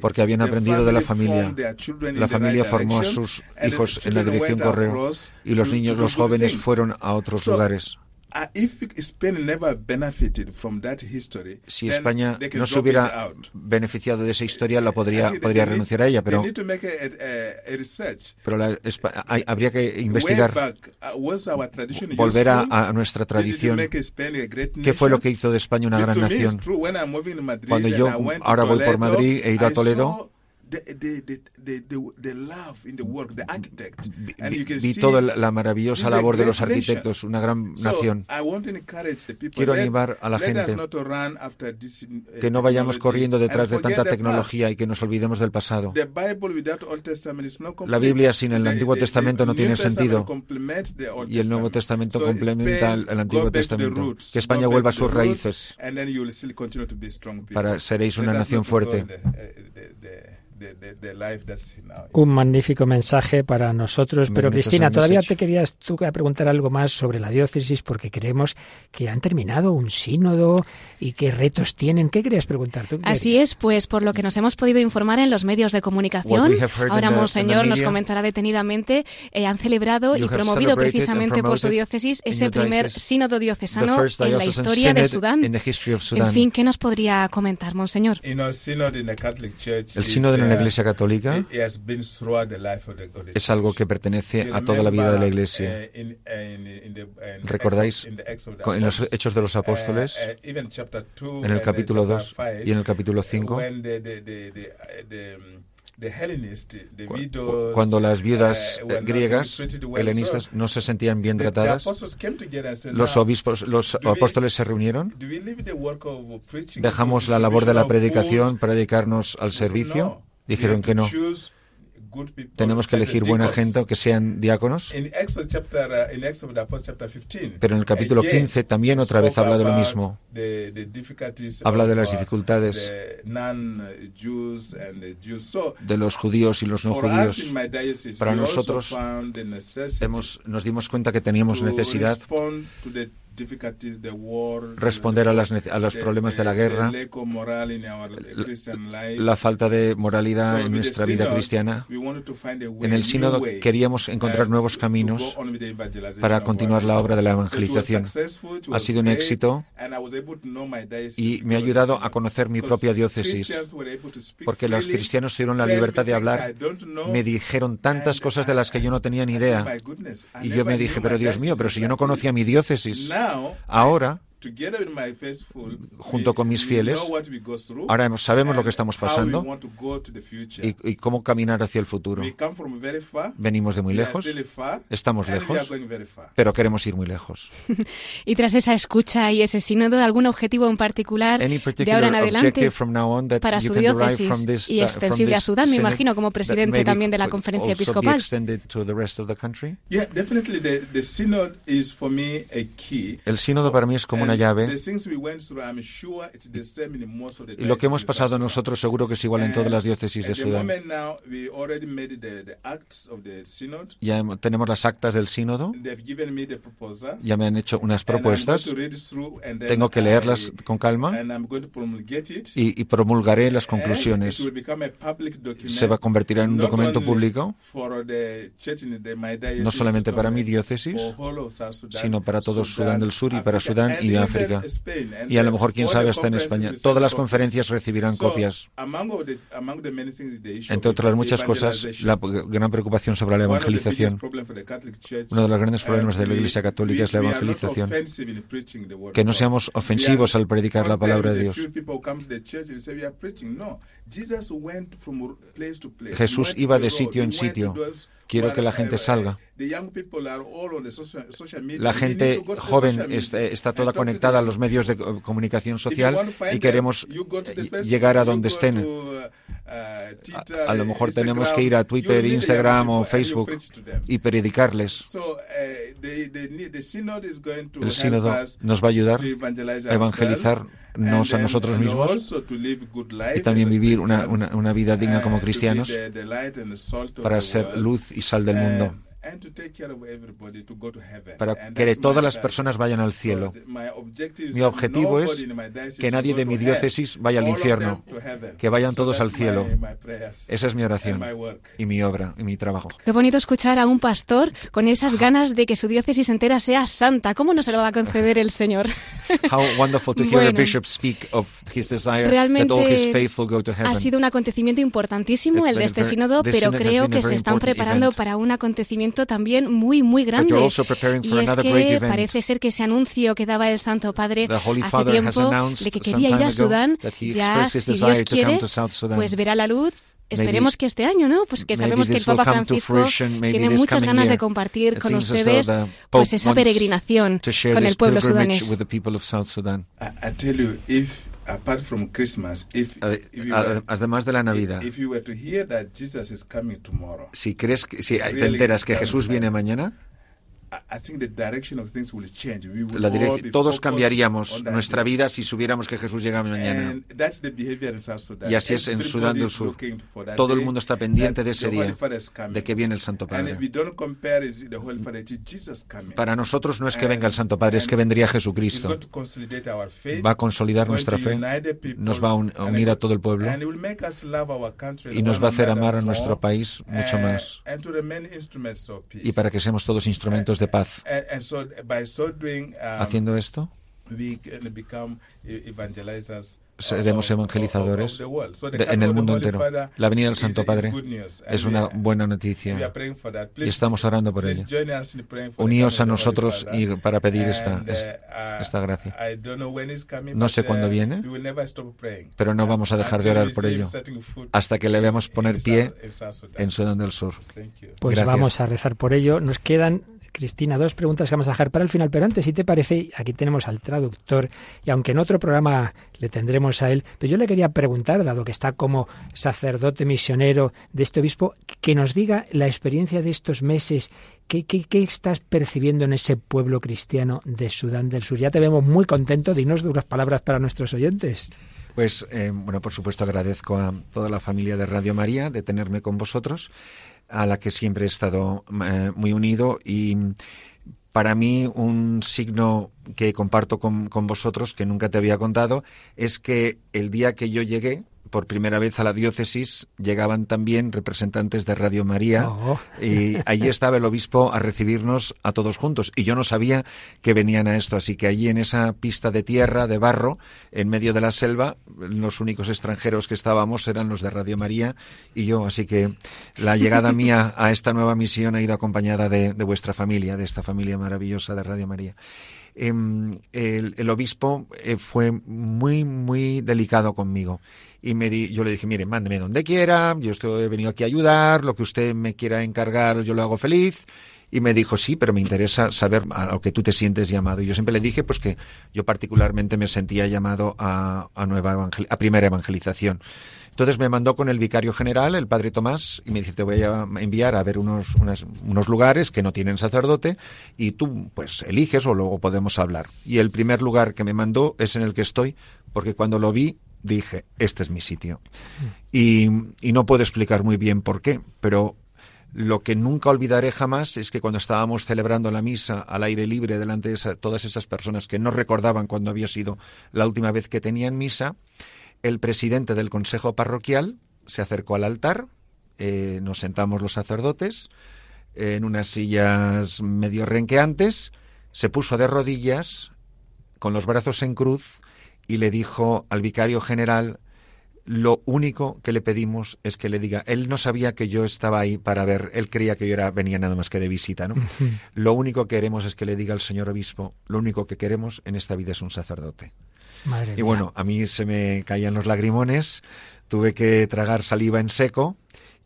porque habían aprendido de la familia. La familia formó a sus hijos en la dirección correo y los niños, los jóvenes fueron a otros lugares. Uh, si España no se hubiera beneficiado de esa historia, la podría, podría renunciar a ella, pero, pero la, habría que investigar, uh, volver a, a, nuestra tradición. ¿Qué fue lo que hizo de España una gran nación? Cuando yo ahora voy por Madrid, he ido a Toledo, Vi toda la maravillosa labor de los arquitectos, una gran nación. Quiero animar a la gente uh, que no vayamos corriendo detrás de tanta tecnología y que nos olvidemos del pasado. La Biblia sin el Antiguo Testamento no tiene sentido. y el Nuevo Testamento complementa al Antiguo Testamento. Que España vuelva a sus raíces. para seréis una nación fuerte. Un magnífico mensaje para nosotros. Pero Cristina, todavía te querías tú preguntar algo más sobre la diócesis porque creemos que han terminado un sínodo y qué retos tienen. ¿Qué querías preguntar tú? Así es, pues por lo que nos hemos podido informar en los medios de comunicación, ahora Monseñor nos comentará detenidamente, eh, han celebrado y promovido precisamente por su diócesis ese primer sínodo diocesano en la historia de Sudán. En fin, ¿qué nos podría comentar, Monseñor? El sínodo en la Iglesia Católica es algo que pertenece a toda la vida de la Iglesia. ¿Recordáis en los Hechos de los Apóstoles, en el capítulo 2 y en el capítulo 5? Cuando las viudas griegas helenistas no se sentían bien tratadas, los obispos, los apóstoles se reunieron. Dejamos la labor de la predicación para dedicarnos al servicio. Dijeron que no. Tenemos que elegir buena gente que sean diáconos. Uh, Pero en el capítulo 15 también otra vez habla de lo mismo. Habla de las uh, dificultades de los judíos y los no judíos. Para nosotros hemos, nos dimos cuenta que teníamos necesidad responder a, las, a los problemas de la guerra, la, falta de moralidad en nuestra vida cristiana. En el sínodo queríamos encontrar nuevos caminos para continuar la obra de la evangelización. Ha sido un éxito y me ha ayudado a conocer mi propia diócesis, porque los cristianos tuvieron la libertad de hablar. Me dijeron tantas cosas de las que yo no tenía ni idea. Y yo me dije, pero Dios mío, pero si yo no conocía mi diócesis, Ahora together with my faithful, junto we- con mis we fieles, know what we go through ahora sabemos lo and que estamos pasando y, y cómo caminar hacia el futuro. We come from very far. Venimos de muy we are lejos, estamos and we are lejos, going very far. pero queremos ir muy lejos. *laughs* Y tras esa escucha y ese sínodo, ¿algún objetivo en particular Any de particular ahora en adelante objective from now on that para su diócesis y uh, extensible a Sudán? Me imagino como presidente también de la conferencia episcopal. extended to the rest of the country? Yeah, definitely. The, the synod is for me a key. El sínodo para mí es como una And llave. y lo que hemos pasado nosotros seguro que es igual en todas las diócesis de Sudán. Ya tenemos las actas del sínodo, ya me han hecho unas propuestas, tengo que leerlas con calma. y, y promulgaré las conclusiones. Se va a convertir en un documento público, no solamente para mi diócesis, sino para todo Sudán del Sur y para Sudán y África. Y a lo mejor, quién sabe, hasta en España. Todas las conferencias recibirán copias. Entre otras muchas cosas, la gran preocupación sobre la evangelización. Uno de los grandes problemas de la Iglesia Católica es la evangelización. Que no seamos ofensivos al predicar la palabra de Dios. Jesús iba de sitio en sitio. Quiero que la gente salga. La gente joven está, está toda to conectada a los medios de co- comunicación social y queremos llegar a donde estén. uh, A lo mejor tenemos que ir a Twitter, Instagram o Facebook y predicarles. Uh, El sínodo nos va a ayudar a evangelizarnos a nosotros mismos y también vivir una, Christians, una, una vida digna como uh, cristianos para ser luz y sal del mundo, and to take care of everybody to go to heaven. para que todas las personas vayan al cielo. the- my objective is Mi that objetivo es in my diocese que nadie de mi to diócesis hell. vaya al infierno, them to heaven. que vayan todos that's al cielo. Esa es mi oración and my work. y mi obra y mi trabajo. Qué bonito escuchar a un pastor con esas ganas de que su diócesis entera sea santa. ¿Cómo no se lo va a conceder el Señor? *laughs* How wonderful to hear a Bueno. bishop speak of his desire that Realmente all his faithful go to ha heaven. sido un acontecimiento importantísimo It's el de este very- sínodo, pero creo que se están preparando event. para un acontecimiento también muy, muy grande. Y es que parece ser que ese anuncio que daba el Santo Padre The Holy hace tiempo de que quería ir a Sudán, ya si Dios quiere, pues verá la luz. Esperemos que este año, ¿no? Pues que sabemos que el Papa Francisco tiene muchas ganas de compartir con ustedes pues esa peregrinación con el pueblo sudanés. Apart from Christmas, if, you were, Además de la Navidad, if you were to hear that Jesus is coming tomorrow, si crees que, si te enteras que Jesús viene mañana, la todos cambiaríamos nuestra vida si supiéramos que Jesús llega mañana. Y así es en Sudán del Sur. Todo el mundo está pendiente de ese día, de que viene el Santo Padre. Para nosotros no es que venga el Santo Padre, es que vendría Jesucristo. Va a consolidar nuestra fe, nos va a unir a todo el pueblo y nos va a hacer amar a nuestro país mucho and- más y para que seamos todos instrumentos de paz. And, and so by so doing, um, Haciendo esto, we can become e- evangelizers seremos evangelizadores de- en el of the mundo Holy entero. Father La venida del is- Santo Padre good news. es And una we- buena noticia praying for that. y Please- estamos orando por ella. join us in praying for the Uníos a nosotros y para pedir esta, esta gracia. I don't know when it's coming, No but, sé cuándo uh, viene, we will never stop praying. pero no vamos a dejar de Until orar we por ello hasta que le veamos poner in pie en Sudán del Sur. Pues Gracias. vamos a rezar por ello. Nos quedan, Cristina, dos preguntas que vamos a dejar para el final, pero antes, si te parece, aquí tenemos al traductor y aunque en otro programa le tendremos a él, pero yo le quería preguntar, dado que está como sacerdote misionero de este obispo, que nos diga la experiencia de estos meses. ¿Qué, qué, qué estás percibiendo en ese pueblo cristiano de Sudán del Sur? Ya te vemos muy contento. Dinos unas palabras para nuestros oyentes. Pues, eh, bueno, por supuesto agradezco a toda la familia de Radio María de tenerme con vosotros, a la que siempre he estado eh, muy unido y para mí un signo que comparto con, con vosotros, que nunca te había contado, es que el día que yo llegué por primera vez a la diócesis llegaban también representantes de Radio María Oh. y allí estaba el obispo a recibirnos a todos juntos y yo no sabía que venían a esto, así que allí en esa pista de tierra, de barro, en medio de la selva, los únicos extranjeros que estábamos eran los de Radio María y yo, así que la llegada mía a esta nueva misión ha ido acompañada de, de vuestra familia, de esta familia maravillosa de Radio María. em, el, el, obispo eh, fue muy, muy delicado conmigo. Y me di, yo le dije, mire, mándeme donde quiera, yo estoy, he venido aquí a ayudar, lo que usted me quiera encargar, yo lo hago feliz. Y me dijo, sí, pero me interesa saber a lo que tú te sientes llamado. Y yo siempre le dije, pues que yo particularmente me sentía llamado a, nueva a primera evangelización. Entonces me mandó con el vicario general, el padre Tomás, y me dice, te voy a enviar a ver unos, unos lugares que no tienen sacerdote y tú pues eliges o luego podemos hablar. Y el primer lugar que me mandó es en el que estoy, porque cuando lo vi dije, este es mi sitio. Y, y no puedo explicar muy bien por qué, pero lo que nunca olvidaré jamás es que cuando estábamos celebrando la misa al aire libre delante de todas esas personas que no recordaban cuando había sido la última vez que tenían misa, el presidente del consejo parroquial se acercó al altar, eh, nos sentamos los sacerdotes en unas sillas medio renqueantes, se puso de rodillas con los brazos en cruz y le dijo al vicario general lo único que le pedimos es que le diga, él no sabía que yo estaba ahí para ver, él creía que yo era, venía nada más que de visita, ¿no? Lo único que queremos es que le diga al señor obispo, lo único que queremos en esta vida es un sacerdote y bueno, a mí se me caían los lagrimones, tuve que tragar saliva en seco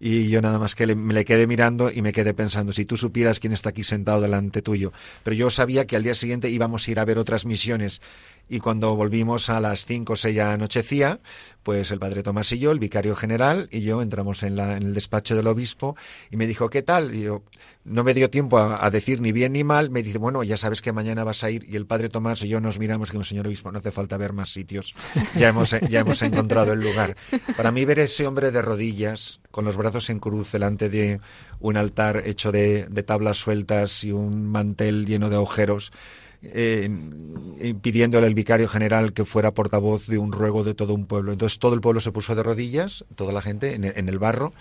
y yo nada más que me le quedé mirando y me quedé pensando, si tú supieras quién está aquí sentado delante tuyo. Pero yo sabía que al día siguiente íbamos a ir a ver otras misiones y cuando volvimos a las cinco o seis ya anochecía, pues el padre Tomás y yo, el vicario general y yo entramos en, la, en el despacho del obispo y me dijo, ¿qué tal? Y yo, no me dio tiempo a, decir ni bien ni mal, me dice, bueno, ya sabes que mañana vas a ir y el padre Tomás y yo nos miramos que un señor obispo no hace falta ver más sitios, ya hemos, ya hemos encontrado el lugar. Para mí ver ese hombre de rodillas, con los brazos en cruz delante de un altar hecho de tablas sueltas y un mantel lleno de agujeros, eh, pidiéndole al vicario general que fuera portavoz de un ruego de todo un pueblo. Entonces todo el pueblo se puso de rodillas, toda la gente en, el barro,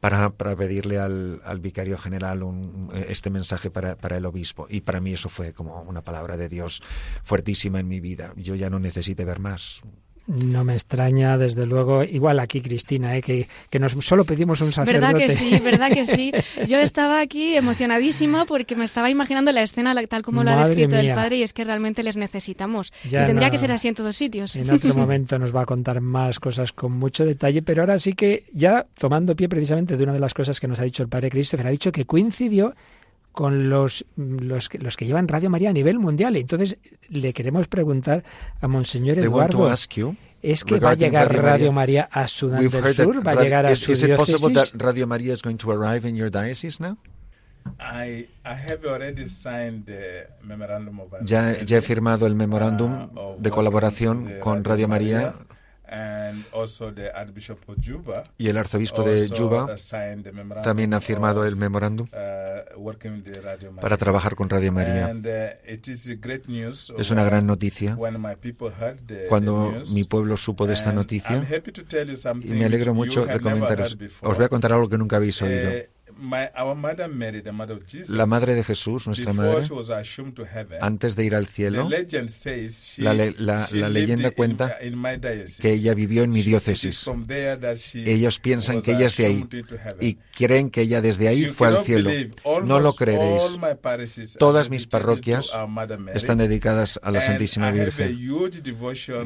para, para pedirle al, al, vicario general un, este mensaje para, para el obispo. Y para mí eso fue como una palabra de Dios fuertísima en mi vida. Yo ya no necesité ver más. No me extraña, desde luego, igual aquí Cristina, ¿eh? que, que nos solo pedimos un sacerdote. ¿Verdad que sí? ¿Verdad que sí? Yo estaba aquí emocionadísima porque me estaba imaginando la escena tal como lo ha descrito el padre y es que realmente les necesitamos. y tendría que ser así en todos sitios. En otro momento nos va a contar más cosas con mucho detalle, pero ahora sí que ya tomando pie precisamente de una de las cosas que nos ha dicho el padre Christopher, ha dicho que coincidió con los, los, que, los que llevan Radio María a nivel mundial. Entonces, le queremos preguntar a Monseñor Eduardo, ¿es que va a llegar Radio María a Sudán del Sur? ¿Va a llegar a su diócesis? Radio María is going to arrive in your diocese now? I, I have already signed the memorandum of ya, ya he firmado el memorándum uh, de colaboración con Radio María y el arzobispo de Juba también ha firmado el memorándum uh, para trabajar con Radio María. Uh, es una gran noticia. Cuando mi pueblo supo de esta noticia, y me alegro mucho de comentaros, os voy a contar algo que nunca habéis oído. La madre de Jesús, nuestra madre, antes de ir al cielo, la, la, leyenda cuenta que ella vivió en mi diócesis. Ellos piensan que ella es de ahí y creen que ella desde ahí fue al cielo. No lo creeréis. Todas mis parroquias están dedicadas a la Santísima Virgen.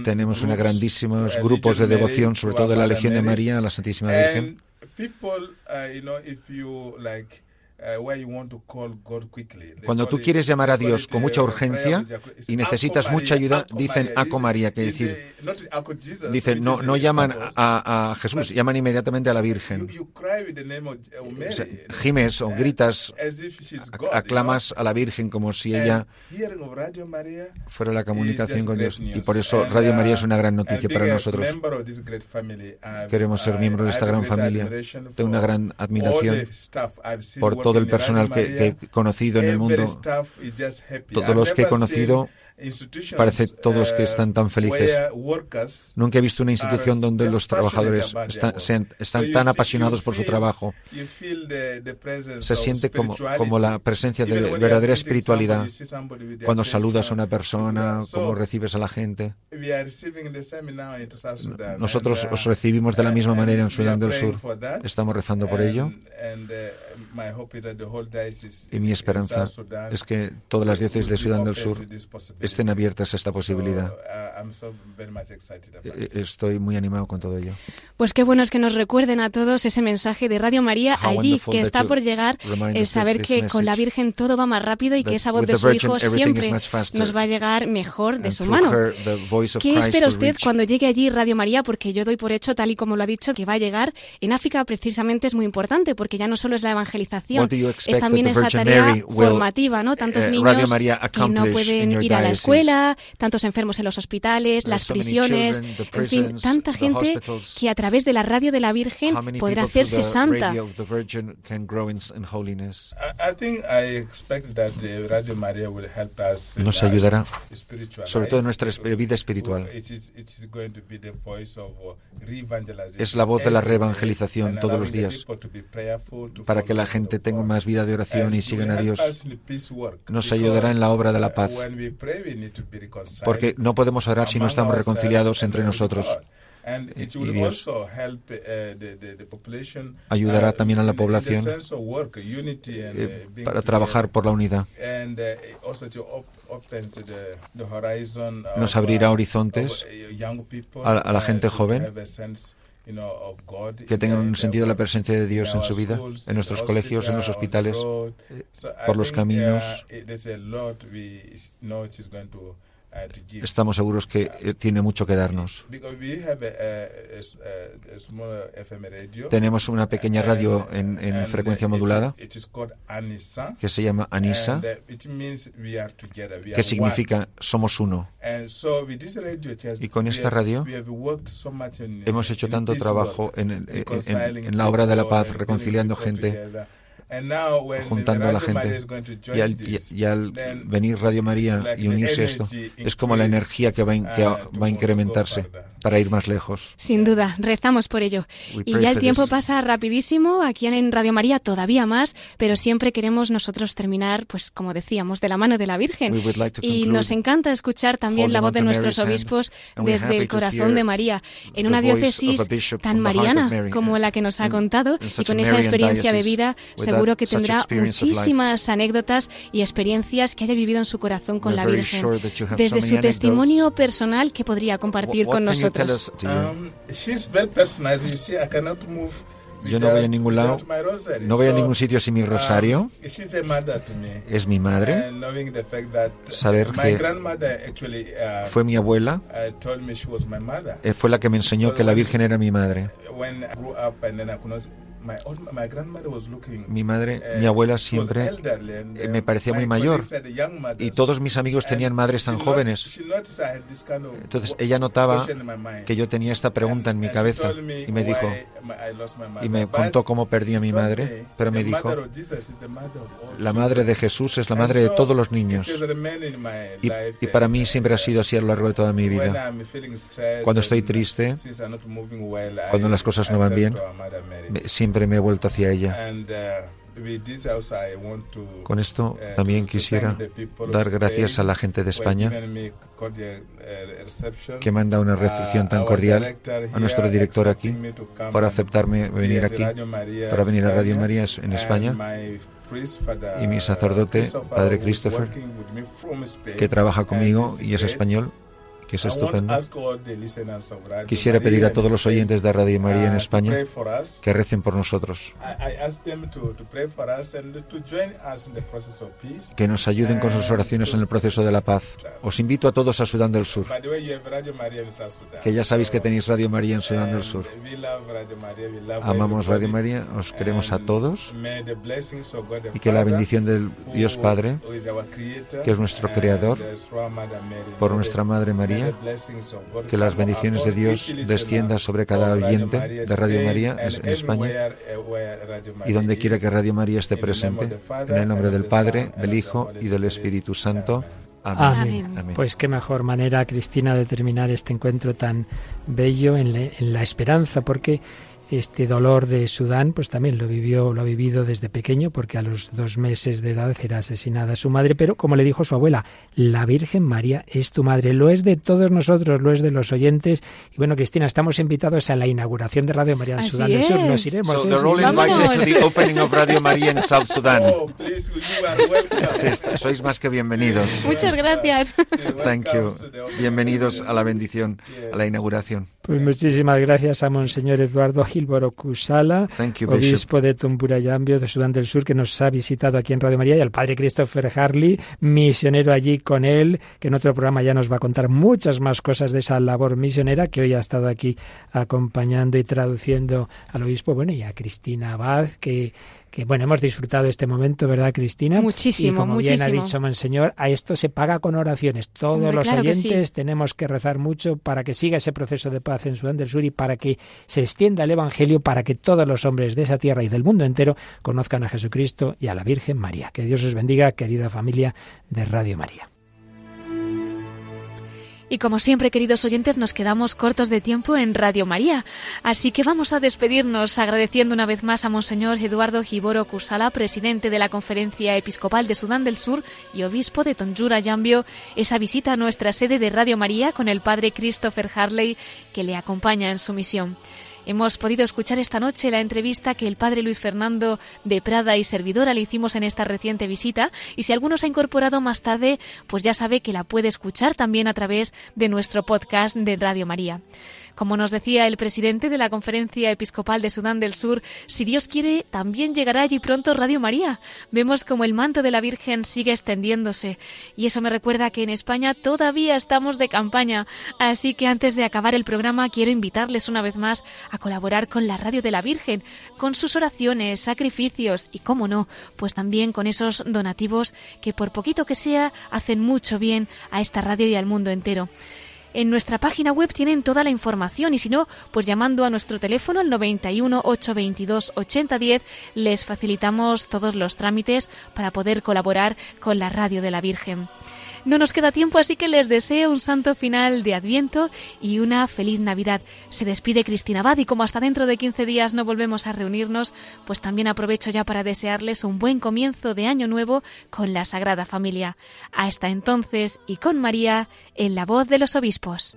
Tenemos una grandísimos grupos de devoción, sobre todo de la Legión de María a la Santísima Virgen people, uh, you know, if you like Cuando tú quieres llamar a Dios con mucha urgencia y necesitas mucha ayuda, dicen Aco María, que decir, dicen, no, no llaman a, Jesús, llaman inmediatamente a la Virgen. gimes o gritas, aclamas a la Virgen como si ella fuera la comunicación con Dios. Y por eso Radio María es una gran noticia para nosotros. Queremos ser miembros de esta gran familia. Tengo una gran admiración por todo el personal que, he conocido en el mundo, todos los que he conocido Parece todos que están tan felices. Nunca he visto una institución donde los trabajadores están, están tan apasionados por su trabajo. Se siente como, como la presencia de verdadera espiritualidad cuando saludas a una persona, como recibes a la gente. Nosotros os recibimos de la misma manera en Sudán del Sur. Estamos rezando por ello. Y mi esperanza es que todas las diócesis de Sudán del Sur estén abiertas a esta posibilidad. Uh, I'm so very much excited about Eh. Estoy muy animado con todo ello. Pues qué bueno es que nos recuerden a todos ese mensaje de Radio María How allí, que está por llegar, el that saber this que con la Virgen todo va más rápido y que esa voz de su Virgin Hijo siempre nos va a llegar mejor de su mano. ¿Qué Christ espera usted reach. cuando llegue allí Radio María? Porque yo doy por hecho, tal y como lo ha dicho, que va a llegar. En África precisamente es muy importante, porque ya no solo es la evangelización, es también esa tarea formativa, ¿no? Tantos eh, niños que no pueden ir a la? Escuela, tantos enfermos en los hospitales, las prisiones, en fin, tanta gente que a través de la radio de la Virgen podrá hacerse santa. Nos ayudará, sobre todo en nuestra vida espiritual. Uh, Es la voz de la reevangelización todos los días para que la gente tenga más vida de oración y sigan a Dios. Nos ayudará en la obra de la paz. Porque no podemos orar si no estamos reconciliados entre nosotros. Y Dios. population, Ayudará uh, también a la población, eh, uh, para trabajar por la unidad. Uh, Nos abrirá horizontes a la- gente joven, que tengan un sentido la presencia de Dios en su vida, en nuestros colegios, en los hospital, hospitales, por los caminos. Estamos seguros que eh, tiene mucho que darnos. Tenemos una pequeña radio en, en frecuencia modulada que se llama Anisa, que significa somos uno. Y con esta radio Hemos hecho tanto trabajo en, en- en- la obra de la paz, and reconciliando gente, juntando a la gente. Y al, y- this, y al then venir Radio María y unirse a esto, es como la energía que va, in- que va to a incrementarse. Para ir más lejos. Sin duda, rezamos por ello. We Y ya el tiempo this. pasa rapidísimo, aquí en Radio María todavía más, pero siempre queremos nosotros terminar, pues como decíamos, de la mano de la Virgen. Like Y nos encanta escuchar también la voz de nuestros obispos desde el corazón de María, en una diócesis tan mariana como la que nos ha contado y con esa experiencia de vida seguro que tendrá muchísimas anécdotas y experiencias que haya vivido en su corazón con la Virgen. Desde su testimonio personal que podría compartir con you tell us? Um, she's very personalized. You see, I cannot move. Yo no voy a ningún lado, without my rosary. no voy a ningún sitio sin mi um, rosario. she's a mother to me. Es mi madre, And knowing the fact that Saber my que grandmother actually uh, fue mi abuela, uh, eh, fue la que me enseñó que la Virgen era mi madre. Mi madre, uh, mi abuela siempre eh, uh, me parecía muy mayor. y todos mis amigos tenían madres tan jóvenes. Entonces ella notaba que yo tenía esta pregunta en mi cabeza y me dijo, y me contó cómo perdí a mi madre, pero me the dijo, la madre de Jesús es la madre de todos los niños. Y, y para mí siempre ha sido así a lo largo de toda mi vida. Cuando estoy triste, cuando las cosas no van bien, me- siempre me he vuelto hacia ella. Con esto también quisiera dar gracias a la gente de España que manda una recepción tan cordial, a nuestro director aquí, por aceptarme venir aquí, para venir a Radio María en España, y mi sacerdote, Padre Christopher, que trabaja conmigo y es español, que es estupendo. Quisiera pedir a todos los oyentes de Radio María en España que recen por nosotros, que nos ayuden con sus oraciones en el proceso de la paz. Os invito a todos a Sudán del Sur, que ya sabéis que tenéis Radio María en Sudán del Sur. Amamos Radio María, os queremos a todos y que la bendición del Dios Padre, que es nuestro Creador, por nuestra Madre María, que las bendiciones de Dios desciendan sobre cada oyente de Radio María en España y donde quiera que Radio María esté presente, en el nombre del Padre, del Hijo y del Espíritu Santo. Amén. Amén. Amén. Pues qué mejor manera, Cristina, de terminar este encuentro tan bello en la esperanza, porque este dolor de Sudán, pues también lo vivió, lo ha vivido desde pequeño, porque a los dos meses de edad era asesinada su madre, pero como le dijo su abuela, la Virgen María es tu madre, lo es de todos nosotros, lo es de los oyentes. Y bueno, Cristina, estamos invitados a la inauguración de Radio María en Sudán del Sur, nos iremos. So they're all invited to the opening of Radio María en South Sudan. Oh, please. Sí, sois más que bienvenidos. *laughs* Muchas gracias. Thank you. Bienvenidos a la bendición, a la inauguración. Pues muchísimas gracias a Monseñor Eduardo Gilboro Kusala, Thank you, obispo de Tumburayambio, de Sudán del Sur, que nos ha visitado aquí en Radio María, y al padre Christopher Harley, misionero allí con él, que en otro programa ya nos va a contar muchas más cosas de esa labor misionera, que hoy ha estado aquí acompañando y traduciendo al obispo, bueno, y a Cristina Abad, que que bueno, hemos disfrutado este momento, ¿verdad, Cristina? Muchísimo, y como muchísimo. bien ha dicho Monseñor, a esto se paga con oraciones. Todos Hombre, los claro oyentes sí. tenemos que rezar mucho para que siga ese proceso de paz en Sudán del Sur y para que se extienda el Evangelio, para que todos los hombres de esa tierra y del mundo entero conozcan a Jesucristo y a la Virgen María. Que Dios os bendiga, querida familia de Radio María. Y como siempre, queridos oyentes, nos quedamos cortos de tiempo en Radio María. Así que vamos a despedirnos agradeciendo una vez más a Monseñor Eduardo Giboro Kusala, presidente de la Conferencia Episcopal de Sudán del Sur y obispo de Tonjura Yambio, esa visita a nuestra sede de Radio María con el padre Christopher Harley, que le acompaña en su misión. Hemos podido escuchar esta noche la entrevista que el padre Luis Fernando de Prada y servidora le hicimos en esta reciente visita y si alguno se ha incorporado más tarde, pues ya sabe que la puede escuchar también a través de nuestro podcast de Radio María. Como nos decía el presidente de la Conferencia Episcopal de Sudán del Sur, si Dios quiere, también llegará allí pronto Radio María. Vemos como el manto de la Virgen sigue extendiéndose. Y eso me recuerda que en España todavía estamos de campaña. Así que antes de acabar el programa, quiero invitarles una vez más a colaborar con la Radio de la Virgen, con sus oraciones, sacrificios y, cómo no, pues también con esos donativos que, por poquito que sea, hacen mucho bien a esta radio y al mundo entero. En nuestra página web tienen toda la información y si no, pues llamando a nuestro teléfono al 91 822 8010 les facilitamos todos los trámites para poder colaborar con la Radio de la Virgen. No nos queda tiempo, así que les deseo un santo final de Adviento y una feliz Navidad. Se despide Cristina Abad y como hasta dentro de 15 días no volvemos a reunirnos, pues también aprovecho ya para desearles un buen comienzo de año nuevo con la Sagrada Familia. Hasta entonces y con María en la voz de los obispos.